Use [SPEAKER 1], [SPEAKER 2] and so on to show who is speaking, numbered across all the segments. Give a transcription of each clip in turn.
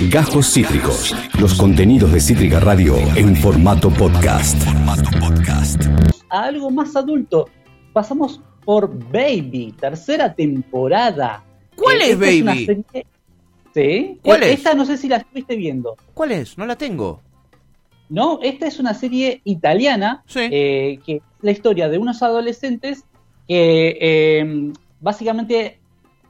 [SPEAKER 1] Gajos Cítricos. Los contenidos de Cítrica Radio en formato podcast.
[SPEAKER 2] A algo más adulto. Pasamos por Baby, tercera temporada.
[SPEAKER 3] ¿Cuál
[SPEAKER 2] Eh,
[SPEAKER 3] es Baby?
[SPEAKER 2] serie- Sí.
[SPEAKER 3] ¿Cuál
[SPEAKER 2] Eh,
[SPEAKER 3] es?
[SPEAKER 2] Esta no sé si la estuviste viendo.
[SPEAKER 3] ¿Cuál es? No la tengo.
[SPEAKER 2] No, esta es una serie italiana
[SPEAKER 3] Sí.
[SPEAKER 2] eh, que es la historia de unos adolescentes que eh, básicamente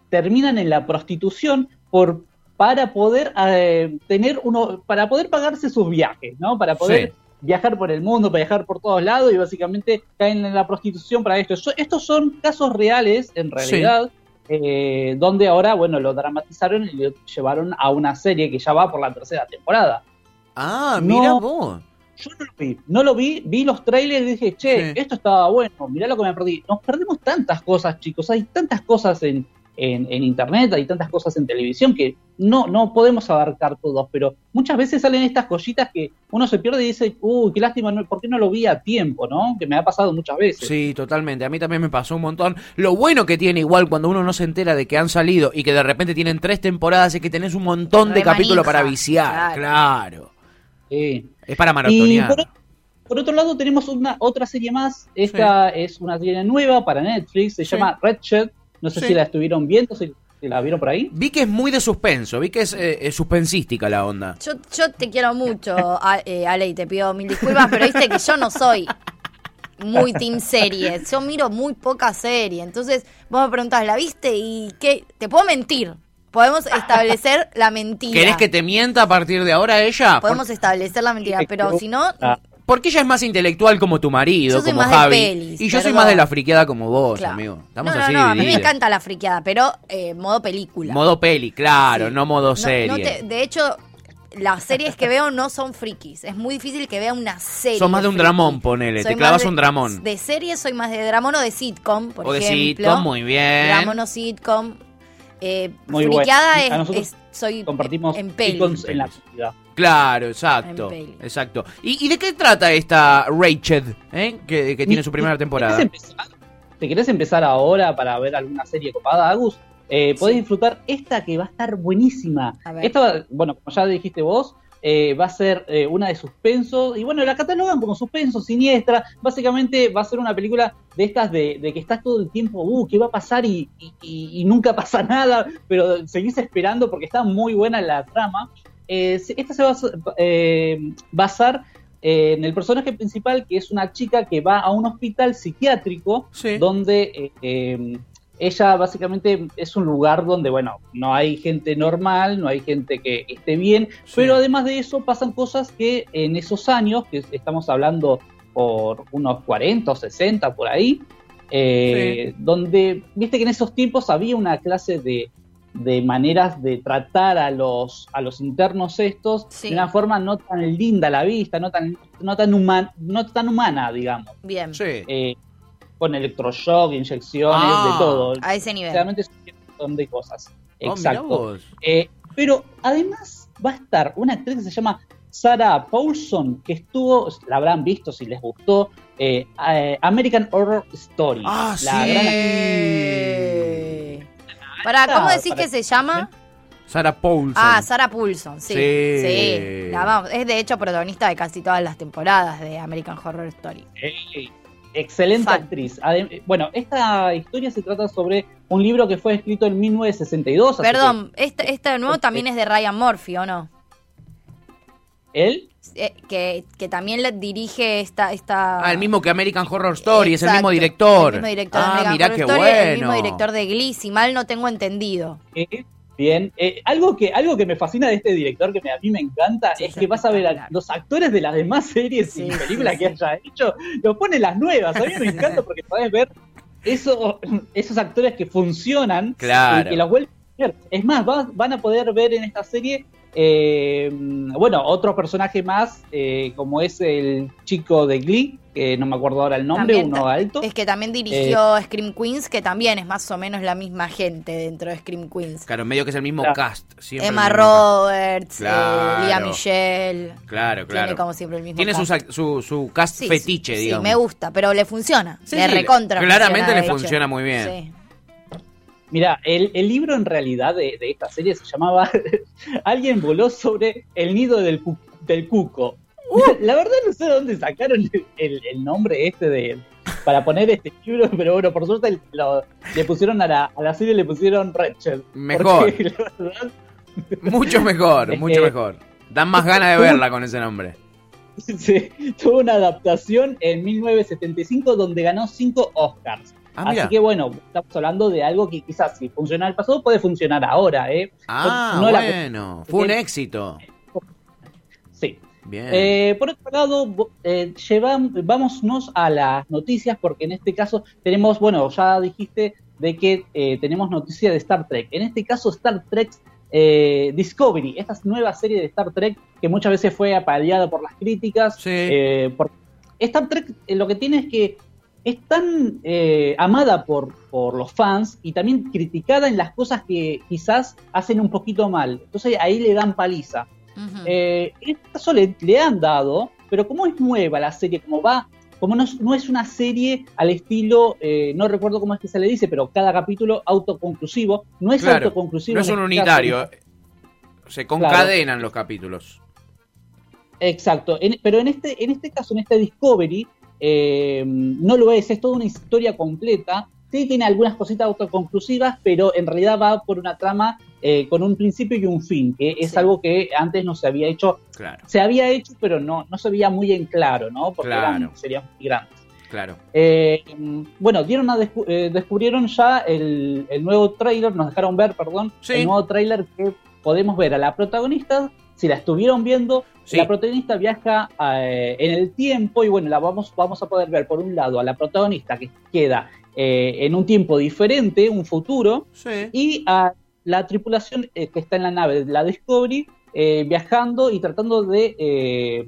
[SPEAKER 2] terminan en la prostitución por para poder eh, tener uno para poder pagarse sus viajes, ¿no? Para poder
[SPEAKER 3] Sí.
[SPEAKER 2] viajar por el mundo, para viajar por todos lados y básicamente caen en la prostitución para esto. So- estos son casos reales en realidad. eh, donde ahora, bueno, lo dramatizaron y lo llevaron a una serie que ya va por la tercera temporada.
[SPEAKER 3] Ah,
[SPEAKER 2] No.
[SPEAKER 3] mira vos.
[SPEAKER 2] Yo no lo vi, no lo vi, vi los trailers y dije, che,
[SPEAKER 3] Sí.
[SPEAKER 2] esto estaba bueno, mirá lo que me perdí. Nos perdemos tantas cosas, chicos, hay tantas cosas en, en, en internet, hay tantas cosas en televisión que no, no podemos abarcar todos, pero muchas veces salen estas joyitas que uno se pierde y dice, uy, qué lástima, ¿por qué no lo vi a tiempo, no? Que me ha pasado muchas veces.
[SPEAKER 3] Sí, totalmente. A mí también me pasó un montón. Lo bueno que tiene igual cuando uno no se entera de que han salido y que de repente tienen tres temporadas es que tenés un montón de capítulos para viciar.
[SPEAKER 4] Claro.
[SPEAKER 3] Claro.
[SPEAKER 2] Sí.
[SPEAKER 3] Es para
[SPEAKER 2] Y
[SPEAKER 3] maratonear.
[SPEAKER 2] por, por otro lado tenemos una otra serie más, esta es una serie nueva para Netflix, se
[SPEAKER 3] Sí.
[SPEAKER 2] llama Red Shed, no sé
[SPEAKER 3] Sí.
[SPEAKER 2] si la estuvieron viendo, si, si la vieron por ahí.
[SPEAKER 3] Vi que es muy de suspenso, vi que es, eh, es suspensística la onda.
[SPEAKER 4] Yo, yo te quiero mucho, a- eh, Ale, y te pido mil disculpas, pero viste que yo no soy muy team series. Yo miro muy poca serie. Entonces, vos me preguntás, ¿la viste? ¿Y qué? Te puedo mentir. Podemos establecer la mentira.
[SPEAKER 3] ¿Querés que te mienta a partir de ahora ella?
[SPEAKER 4] Podemos establecer la mentira, pero si no,
[SPEAKER 2] Ah,
[SPEAKER 3] porque ella es más intelectual como tu marido,
[SPEAKER 4] Yo soy
[SPEAKER 3] como
[SPEAKER 4] más de
[SPEAKER 3] Javi.
[SPEAKER 4] pelis,
[SPEAKER 3] y yo soy más de la friqueada como vos,
[SPEAKER 4] claro.
[SPEAKER 3] amigo. Estamos
[SPEAKER 4] no, no,
[SPEAKER 3] así
[SPEAKER 4] no, a mí me encanta la friqueada, pero eh, modo película.
[SPEAKER 3] Modo peli, claro,
[SPEAKER 4] Sí.
[SPEAKER 3] no modo serie.
[SPEAKER 4] no te- de hecho, las series que veo no son frikis. Es muy difícil que vea una serie.
[SPEAKER 3] Sos más de un
[SPEAKER 4] friki.
[SPEAKER 3] dramón, ponele,
[SPEAKER 4] Soy
[SPEAKER 3] te clavas
[SPEAKER 4] de-
[SPEAKER 3] un dramón.
[SPEAKER 4] De series soy más de dramón o de sitcom, por
[SPEAKER 3] o de
[SPEAKER 4] ejemplo.
[SPEAKER 3] sitcom, muy bien.
[SPEAKER 4] Dramón o sitcom. Eh,
[SPEAKER 2] Muy
[SPEAKER 4] friqueada
[SPEAKER 2] bueno. A
[SPEAKER 4] es,
[SPEAKER 2] nosotros
[SPEAKER 4] es- soy
[SPEAKER 2] compartimos
[SPEAKER 4] en peli.
[SPEAKER 2] icons en la actividad.
[SPEAKER 3] Claro, exacto. Exacto. ¿Y, y de qué trata esta Rachel, eh? que, que tiene su primera temporada?
[SPEAKER 2] ¿Te querés empezar, ¿Te querés empezar ahora para ver alguna serie copada, Agus? Eh, podés
[SPEAKER 4] Sí.
[SPEAKER 2] disfrutar esta que va a estar buenísima.
[SPEAKER 4] A ver.
[SPEAKER 2] Esta, bueno, como ya dijiste vos, eh, va a ser eh, una de suspenso. Y bueno, la catalogan como suspenso, siniestra. Básicamente va a ser una película de estas de, de que estás todo el tiempo, uh, ¿qué va a pasar? Y, y- y- y nunca pasa nada, pero seguís esperando porque está muy buena la trama. Eh, esta se va a eh, basar eh, en el personaje principal, que es una chica que va a un hospital psiquiátrico
[SPEAKER 3] Sí.
[SPEAKER 2] donde eh, eh, ella básicamente es un lugar donde, bueno, no hay gente normal, no hay gente que esté bien,
[SPEAKER 3] Sí.
[SPEAKER 2] pero además de eso pasan cosas que en esos años, que estamos hablando por unos 40 o 60 por ahí, eh, donde, viste que en esos tiempos había una clase de, de maneras de tratar a los, a los internos estos
[SPEAKER 4] Sí.
[SPEAKER 2] de una forma no tan linda a la vista, no tan, no tan, human, no tan humana, digamos
[SPEAKER 4] Bien,
[SPEAKER 3] Sí.
[SPEAKER 2] eh, con electroshock, inyecciones,
[SPEAKER 3] Ah,
[SPEAKER 2] de todo.
[SPEAKER 4] a ese nivel.
[SPEAKER 2] Realmente es un montón de cosas.
[SPEAKER 3] Oh, mirá
[SPEAKER 2] Exacto. Eh, pero además va a estar una actriz que se llama Sarah Paulson, que estuvo, la habrán visto si les gustó, eh, American Horror Story.
[SPEAKER 3] Ah,
[SPEAKER 2] La
[SPEAKER 3] sí.
[SPEAKER 2] gran-.
[SPEAKER 4] Pará, ¿cómo decís
[SPEAKER 2] Para-
[SPEAKER 4] que se llama?
[SPEAKER 3] Sarah Paulson.
[SPEAKER 4] Ah, Sarah Paulson, sí.
[SPEAKER 3] Sí.
[SPEAKER 4] Sí. la vamos. Es de hecho protagonista de casi todas las temporadas de American Horror Story.
[SPEAKER 2] Eh, excelente
[SPEAKER 4] Fan.
[SPEAKER 2] actriz. Adem- bueno, esta historia se trata sobre un libro que fue escrito en 1962. así
[SPEAKER 4] Perdón, este, este de nuevo también es de Ryan Murphy, ¿o no?
[SPEAKER 2] Él
[SPEAKER 4] Eh, que, que también le dirige esta... esta...
[SPEAKER 3] Ah, el mismo que American Horror Story, es el mismo director.
[SPEAKER 4] El mismo director de
[SPEAKER 3] ah,
[SPEAKER 4] American
[SPEAKER 3] mirá
[SPEAKER 4] Horror
[SPEAKER 3] qué
[SPEAKER 4] Story,
[SPEAKER 3] bueno.
[SPEAKER 4] el mismo director de Glee, si mal no tengo entendido.
[SPEAKER 2] Eh, Bien, Eh, algo, que, algo que me fascina de este director, que me- a mí me encanta,
[SPEAKER 4] Sí,
[SPEAKER 2] es que vas a ver a los actores de las demás series
[SPEAKER 4] Sí,
[SPEAKER 2] y películas
[SPEAKER 4] sí.
[SPEAKER 2] que haya hecho, los pone las nuevas. A mí me encanta porque podés ver eso, esos actores que funcionan
[SPEAKER 3] Claro.
[SPEAKER 2] y que los vuelven a ver. Es más, va- van a poder ver en esta serie, eh, bueno, otro personaje más, eh, como es el chico de Glee, que no me acuerdo ahora el nombre,
[SPEAKER 4] También
[SPEAKER 2] uno alto.
[SPEAKER 4] Es que también dirigió Scream Queens, que también es más o menos la misma gente dentro de Scream Queens.
[SPEAKER 3] Claro, medio que es el mismo
[SPEAKER 2] Claro.
[SPEAKER 3] cast. siempre
[SPEAKER 4] Emma. Roberts,
[SPEAKER 3] Claro.
[SPEAKER 4] eh, Lea Michelle.
[SPEAKER 3] Claro, claro.
[SPEAKER 4] Tiene como siempre el mismo
[SPEAKER 3] Tiene
[SPEAKER 4] cast.
[SPEAKER 3] su, su, su cast
[SPEAKER 4] Sí,
[SPEAKER 3] fetiche,
[SPEAKER 4] sí,
[SPEAKER 3] digamos.
[SPEAKER 4] me gusta, pero le funciona.
[SPEAKER 3] Sí,
[SPEAKER 4] le
[SPEAKER 3] sí,
[SPEAKER 4] recontra.
[SPEAKER 3] claramente
[SPEAKER 4] funciona,
[SPEAKER 3] le funciona muy bien.
[SPEAKER 4] Sí.
[SPEAKER 2] Mira, el, el libro en realidad de, de esta serie se llamaba Alguien voló sobre el nido del, cu- del cuco. La verdad no sé de dónde sacaron el, el- el nombre este de para poner este libro, pero bueno, por suerte lo- le pusieron a la, a la serie le pusieron Rachel.
[SPEAKER 3] Mejor.
[SPEAKER 2] Porque, la verdad,
[SPEAKER 3] Mucho mejor, mucho mejor. Dan más ganas de verla con ese nombre.
[SPEAKER 2] Sí, tuvo una adaptación en 1975 donde ganó cinco Oscars.
[SPEAKER 3] Ah,
[SPEAKER 2] Así que bueno, estamos hablando de algo que quizás si funciona en el pasado puede funcionar ahora, ¿eh?
[SPEAKER 3] Ah,
[SPEAKER 2] No
[SPEAKER 3] bueno. Fue un éxito.
[SPEAKER 2] Sí.
[SPEAKER 3] Bien.
[SPEAKER 2] Eh, por otro lado, eh, llevam- vámonos a las noticias porque en este caso tenemos, bueno, ya dijiste de que eh, tenemos noticias de Star Trek. En este caso, Star Trek eh, Discovery, esta nueva serie de Star Trek que muchas veces fue apaleada por las críticas.
[SPEAKER 3] Sí.
[SPEAKER 2] eh, por- Star Trek eh, lo que tiene es que es tan eh, amada por, por los fans y también criticada en las cosas que quizás hacen un poquito mal. Entonces ahí le dan paliza.
[SPEAKER 4] Ujú.
[SPEAKER 2] Eh, en este caso le, le han dado, pero como es nueva la serie, como va, como no, no es una serie al estilo, eh, no recuerdo cómo es que se le dice, pero cada capítulo autoconclusivo, no es
[SPEAKER 3] Claro,
[SPEAKER 2] autoconclusivo.
[SPEAKER 3] no es un
[SPEAKER 2] este caso.
[SPEAKER 3] unitario. Se concadenan los capítulos.
[SPEAKER 2] Exacto, En- pero en este, en este caso, en este Discovery, eh, no lo es, es toda una historia completa. Sí tiene algunas cositas autoconclusivas, pero en realidad va por una trama eh, con un principio y un fin, que es
[SPEAKER 4] Sí.
[SPEAKER 2] algo que antes no se había hecho
[SPEAKER 3] Claro,
[SPEAKER 2] se había hecho, pero no, no se veía muy en claro, ¿no? Porque
[SPEAKER 3] Claro.
[SPEAKER 2] eran, serían muy grandes.
[SPEAKER 3] claro.
[SPEAKER 2] Eh, bueno, dieron a descu- eh, descubrieron ya el, el nuevo tráiler, nos dejaron ver, perdón,
[SPEAKER 3] Sí.
[SPEAKER 2] el nuevo tráiler que podemos ver a la protagonista, si la estuvieron viendo,
[SPEAKER 3] Sí.
[SPEAKER 2] la protagonista viaja eh, en el tiempo y bueno, la vamos, vamos a poder ver por un lado a la protagonista que queda eh, en un tiempo diferente, un futuro,
[SPEAKER 3] Sí.
[SPEAKER 2] y a la tripulación eh, que está en la nave de la Discovery eh, viajando y tratando de eh,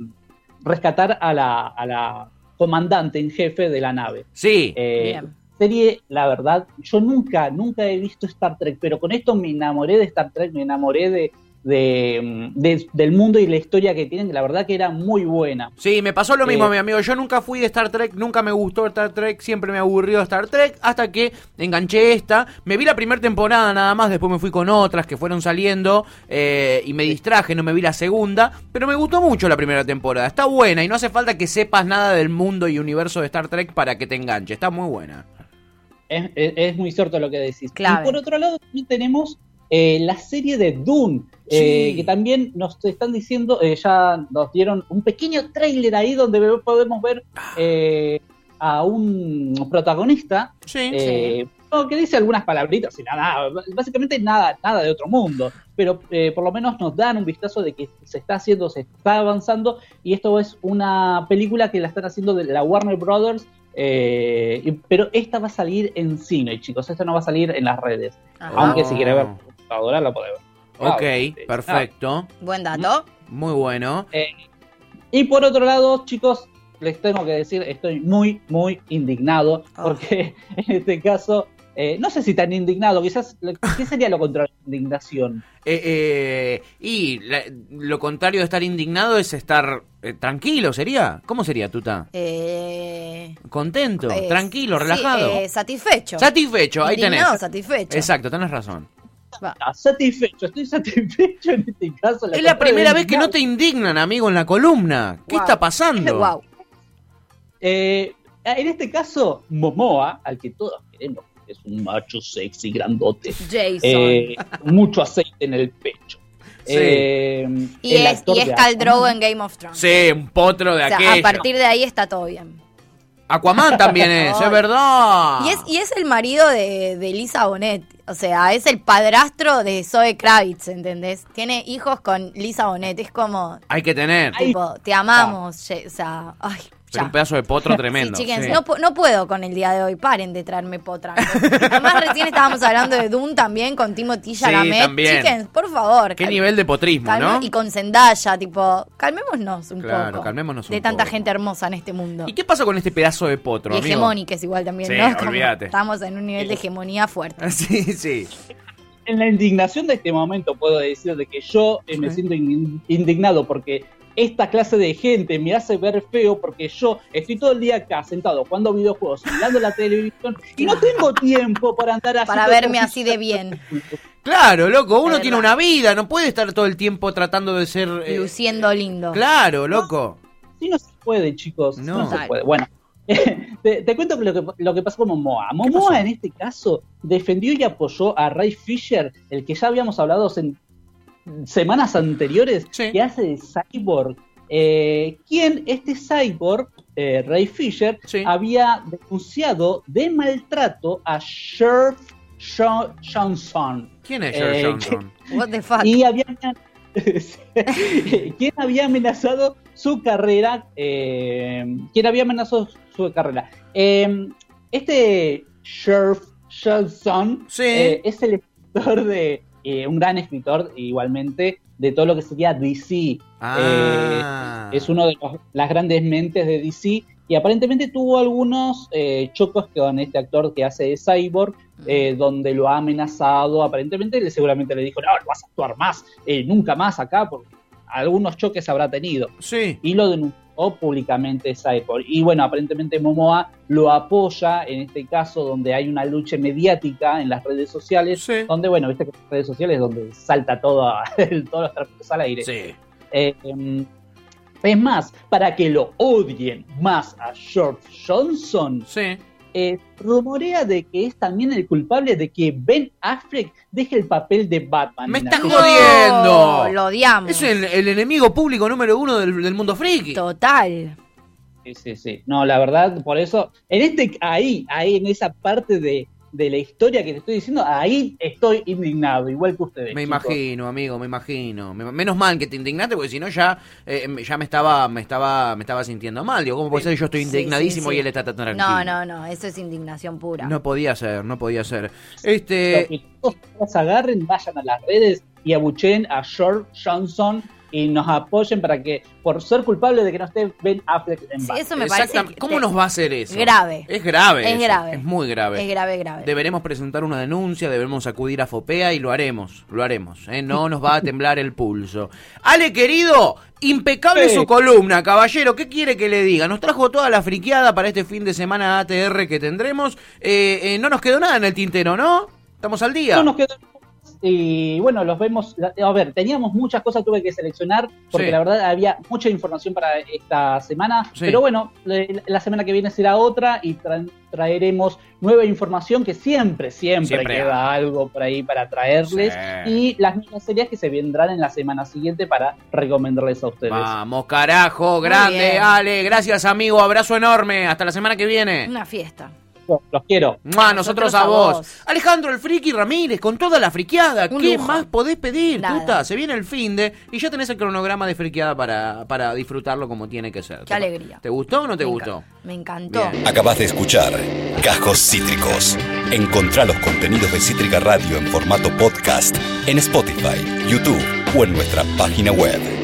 [SPEAKER 2] rescatar a la, a la comandante en jefe de la nave.
[SPEAKER 3] Sí.
[SPEAKER 2] Eh,
[SPEAKER 4] Bien.
[SPEAKER 2] serie, la verdad, yo nunca, nunca he visto Star Trek, pero con esto me enamoré de Star Trek, me enamoré de, de, de- del mundo y la historia que tienen, que la verdad que era muy buena.
[SPEAKER 3] Sí, me pasó lo mismo,
[SPEAKER 2] Eh,
[SPEAKER 3] mi amigo. Yo nunca fui de Star Trek, nunca me gustó Star Trek, siempre me aburrió Star Trek, hasta que enganché esta. Me vi la primera temporada nada más, después me fui con otras que fueron saliendo eh, y me distraje, no me vi la segunda, pero me gustó mucho la primera temporada. Está buena y no hace falta que sepas nada del mundo y universo de Star Trek para que te enganche. Está muy buena.
[SPEAKER 2] Es, es- es muy cierto lo que decís.
[SPEAKER 4] Clave.
[SPEAKER 2] Y por otro lado, también tenemos eh, la serie de Dune, eh,
[SPEAKER 3] Sí.
[SPEAKER 2] que también nos están diciendo, eh, ya nos dieron un pequeño tráiler ahí donde podemos ver eh, a un protagonista
[SPEAKER 3] Sí.
[SPEAKER 2] eh, que dice algunas palabritas y nada, básicamente nada, nada de otro mundo, pero por lo menos nos dan un vistazo de que se está haciendo, se está avanzando y esto es una película que la están haciendo de la Warner Brothers, pero esta va a salir en cine, chicos, esta no va a salir en las redes,
[SPEAKER 4] Ajá.
[SPEAKER 2] aunque si quieres ver computadora podés ver.
[SPEAKER 3] Ok,
[SPEAKER 2] Ah,
[SPEAKER 3] perfecto.
[SPEAKER 4] Buen dato.
[SPEAKER 3] Muy bueno.
[SPEAKER 2] Eh, y por otro lado, chicos, les tengo que decir, estoy muy, muy indignado,
[SPEAKER 4] Ah.
[SPEAKER 2] porque en este caso, eh, no sé si tan indignado, quizás, ¿qué sería lo contrario de indignación?
[SPEAKER 3] Eh, eh, y la- lo contrario de estar indignado es estar eh, tranquilo, ¿sería? ¿Cómo sería, Tuta?
[SPEAKER 4] Eh,
[SPEAKER 3] Contento, tranquilo,
[SPEAKER 4] sí,
[SPEAKER 3] relajado.
[SPEAKER 4] eh, satisfecho.
[SPEAKER 3] Satisfecho, ahí tenés.
[SPEAKER 4] Satisfecho.
[SPEAKER 3] Exacto, tenés razón.
[SPEAKER 4] Va.
[SPEAKER 2] Ah, satisfecho, estoy satisfecho en este caso.
[SPEAKER 3] Es la primera vez que no te indignan, amigo, en la columna. ¿Qué
[SPEAKER 4] Wow.
[SPEAKER 3] está pasando?
[SPEAKER 4] Guau.
[SPEAKER 2] Eh, en este caso, Momoa, al que todos queremos, que es un macho sexy, grandote,
[SPEAKER 4] Jason.
[SPEAKER 2] eh, mucho aceite en el pecho.
[SPEAKER 3] Sí.
[SPEAKER 2] Eh,
[SPEAKER 4] y
[SPEAKER 2] el
[SPEAKER 4] es,
[SPEAKER 2] actor
[SPEAKER 4] y es Khal. Drogo en Game of Thrones.
[SPEAKER 3] Sí, un potro de
[SPEAKER 4] o sea,
[SPEAKER 3] aquello.
[SPEAKER 4] a partir de ahí está todo bien.
[SPEAKER 3] Aquaman también es, es verdad.
[SPEAKER 4] Y es, y es el marido de, de Lisa Bonet. O sea, es el padrastro de Zoe Kravitz, ¿entendés? Tiene hijos con Lisa Bonet. Es como,
[SPEAKER 3] Hay que tener.
[SPEAKER 4] Tipo, te amamos. O sea, ay,
[SPEAKER 3] Pero un pedazo de potro tremendo.
[SPEAKER 4] Sí, chickens,
[SPEAKER 3] sí.
[SPEAKER 4] No, pu- no puedo con el día de hoy. Paren de traerme potra. Además, recién estábamos hablando de Dune también con Timothy Chalamet.
[SPEAKER 3] también.
[SPEAKER 4] Chickens, por favor.
[SPEAKER 3] Qué nivel de potrismo, ¿no?
[SPEAKER 4] Y con Zendaya, tipo, calmémonos un
[SPEAKER 3] Claro,
[SPEAKER 4] poco.
[SPEAKER 3] calmémonos un
[SPEAKER 4] De tanta
[SPEAKER 3] poco.
[SPEAKER 4] gente hermosa en este mundo.
[SPEAKER 3] ¿Y qué pasa con este pedazo de potro,
[SPEAKER 4] Y
[SPEAKER 3] amigo?
[SPEAKER 4] hegemónicas igual también,
[SPEAKER 3] Sí,
[SPEAKER 4] ¿no?
[SPEAKER 3] Olvídate.
[SPEAKER 4] Estamos en un nivel de hegemonía fuerte.
[SPEAKER 3] Sí, sí.
[SPEAKER 2] En la indignación de este momento puedo decir de que yo eh, me
[SPEAKER 3] Sí.
[SPEAKER 2] siento in- indignado porque esta clase de gente me hace ver feo porque yo estoy todo el día acá sentado jugando videojuegos, mirando la televisión y no tengo tiempo para andar así.
[SPEAKER 4] Para verme así de bien.
[SPEAKER 3] Claro, loco, uno tiene una vida, no puede estar todo el tiempo tratando de ser... eh,
[SPEAKER 4] Luciendo lindo.
[SPEAKER 3] Claro, loco.
[SPEAKER 2] Sí, no se puede, chicos.
[SPEAKER 3] No.
[SPEAKER 2] No, se puede. Bueno, te, te cuento lo que, lo que pasó con Momoa. Momoa, en este caso, defendió y apoyó a Ray Fisher, el que ya habíamos hablado en semanas anteriores,
[SPEAKER 3] Sí.
[SPEAKER 2] que hace de Cyborg. Eh, quien, este Cyborg, eh, Ray Fisher,
[SPEAKER 3] Sí.
[SPEAKER 2] había denunciado de maltrato a Sheriff Jo- Johnson.
[SPEAKER 3] ¿Quién es
[SPEAKER 2] Eh,
[SPEAKER 3] George Johnson?
[SPEAKER 4] What the fuck.
[SPEAKER 2] Y había quien había amenazado su carrera, eh, quien había amenazado su carrera. Eh, este Sheriff Johnson
[SPEAKER 3] Sí.
[SPEAKER 2] eh, es el escritor de eh, un gran escritor igualmente de todo lo que sería DC.
[SPEAKER 3] Ah.
[SPEAKER 2] Eh, es uno de los- las grandes mentes de DC y aparentemente tuvo algunos eh, chocos con este actor que hace de Cyborg, eh, donde lo ha amenazado. Aparentemente le, seguramente le dijo, no, no vas a actuar más, eh, nunca más acá, porque algunos choques habrá tenido.
[SPEAKER 3] Sí.
[SPEAKER 2] Y lo denunció públicamente Cyborg. Y bueno, aparentemente Momoa lo apoya en este caso donde hay una lucha mediática en las redes sociales,
[SPEAKER 3] Sí.
[SPEAKER 2] donde, bueno, viste que las redes sociales es donde salta todo, todos los trapitos al aire.
[SPEAKER 3] Sí.
[SPEAKER 2] Eh, em, es más, para que lo odien más a George Johnson,
[SPEAKER 3] Sí.
[SPEAKER 2] Eh, rumorea de que es también el culpable de que Ben Affleck deje el papel de Batman.
[SPEAKER 3] Me estás jodiendo.
[SPEAKER 4] No, Lo odiamos.
[SPEAKER 3] Es el, el enemigo público número uno del, del mundo friki.
[SPEAKER 4] Total.
[SPEAKER 2] Sí, sí, sí. No, la verdad, por eso, en este, ahí, ahí, en esa parte de, de la historia que te estoy diciendo, ahí estoy indignado, igual que ustedes.
[SPEAKER 3] Me
[SPEAKER 2] chicos.
[SPEAKER 3] imagino, amigo, me imagino. Me- menos mal que te indignaste, porque si no ya, eh, ya me estaba, me estaba, me estaba sintiendo mal. Digo, ¿cómo puede ser que yo estoy indignadísimo
[SPEAKER 4] sí, sí.
[SPEAKER 3] y él está tan tranquilo?
[SPEAKER 4] No, no, no. Eso es indignación pura.
[SPEAKER 3] No podía ser, no podía ser. Este,
[SPEAKER 2] que todos agarren, vayan a las redes y abucheen a George Johnson y nos apoyen para que, por ser culpable de que no esté Ben Affleck en
[SPEAKER 4] Sí, eso me parece.
[SPEAKER 3] ¿Cómo nos va a hacer eso?
[SPEAKER 4] Grave.
[SPEAKER 3] Es grave.
[SPEAKER 4] Es
[SPEAKER 3] eso,
[SPEAKER 4] grave.
[SPEAKER 3] Es muy grave.
[SPEAKER 4] Es grave, grave.
[SPEAKER 3] Deberemos presentar una denuncia, debemos acudir a FOPEA y lo haremos, lo haremos. ¿eh? No nos va a temblar el pulso. Ale, querido, impecable
[SPEAKER 2] Sí.
[SPEAKER 3] su columna, caballero. ¿Qué quiere que le diga? Nos trajo toda la friqueada para este fin de semana ATR que tendremos. Eh, eh, no nos quedó nada en el tintero, ¿no? Estamos al día.
[SPEAKER 2] No nos quedó y bueno, los vemos. A ver, teníamos muchas cosas, tuve que seleccionar porque
[SPEAKER 3] Sí.
[SPEAKER 2] la verdad había mucha información para esta semana.
[SPEAKER 3] Sí.
[SPEAKER 2] Pero bueno, la semana que viene será otra y tra- traeremos nueva información que siempre, siempre,
[SPEAKER 3] Siempre
[SPEAKER 2] queda algo por ahí para traerles.
[SPEAKER 3] Sí.
[SPEAKER 2] Y las mismas series que se vendrán en la semana siguiente para recomendarles a ustedes.
[SPEAKER 3] Vamos, carajo, grande. Ale, gracias amigo, abrazo enorme, hasta la semana que viene.
[SPEAKER 4] Una fiesta.
[SPEAKER 2] Los quiero.
[SPEAKER 3] Mua, nosotros,
[SPEAKER 4] Nosotros
[SPEAKER 3] a
[SPEAKER 4] a
[SPEAKER 3] vos.
[SPEAKER 4] vos.
[SPEAKER 3] Alejandro el Friki Ramírez, con toda la friqueada.
[SPEAKER 4] Un
[SPEAKER 3] ¿Qué
[SPEAKER 4] lujo.
[SPEAKER 3] más podés pedir,
[SPEAKER 4] Nada.
[SPEAKER 3] tuta? Se viene el fin de y ya tenés el cronograma de friqueada para, para disfrutarlo como tiene que ser.
[SPEAKER 4] Qué alegría.
[SPEAKER 3] ¿Te gustó o no te
[SPEAKER 4] Me
[SPEAKER 3] gustó?
[SPEAKER 4] Me encantó.
[SPEAKER 3] Bien.
[SPEAKER 1] Acabas de escuchar Cajos Cítricos. Encontrá los contenidos de Cítrica Radio en formato podcast en Spotify, YouTube o en nuestra página web.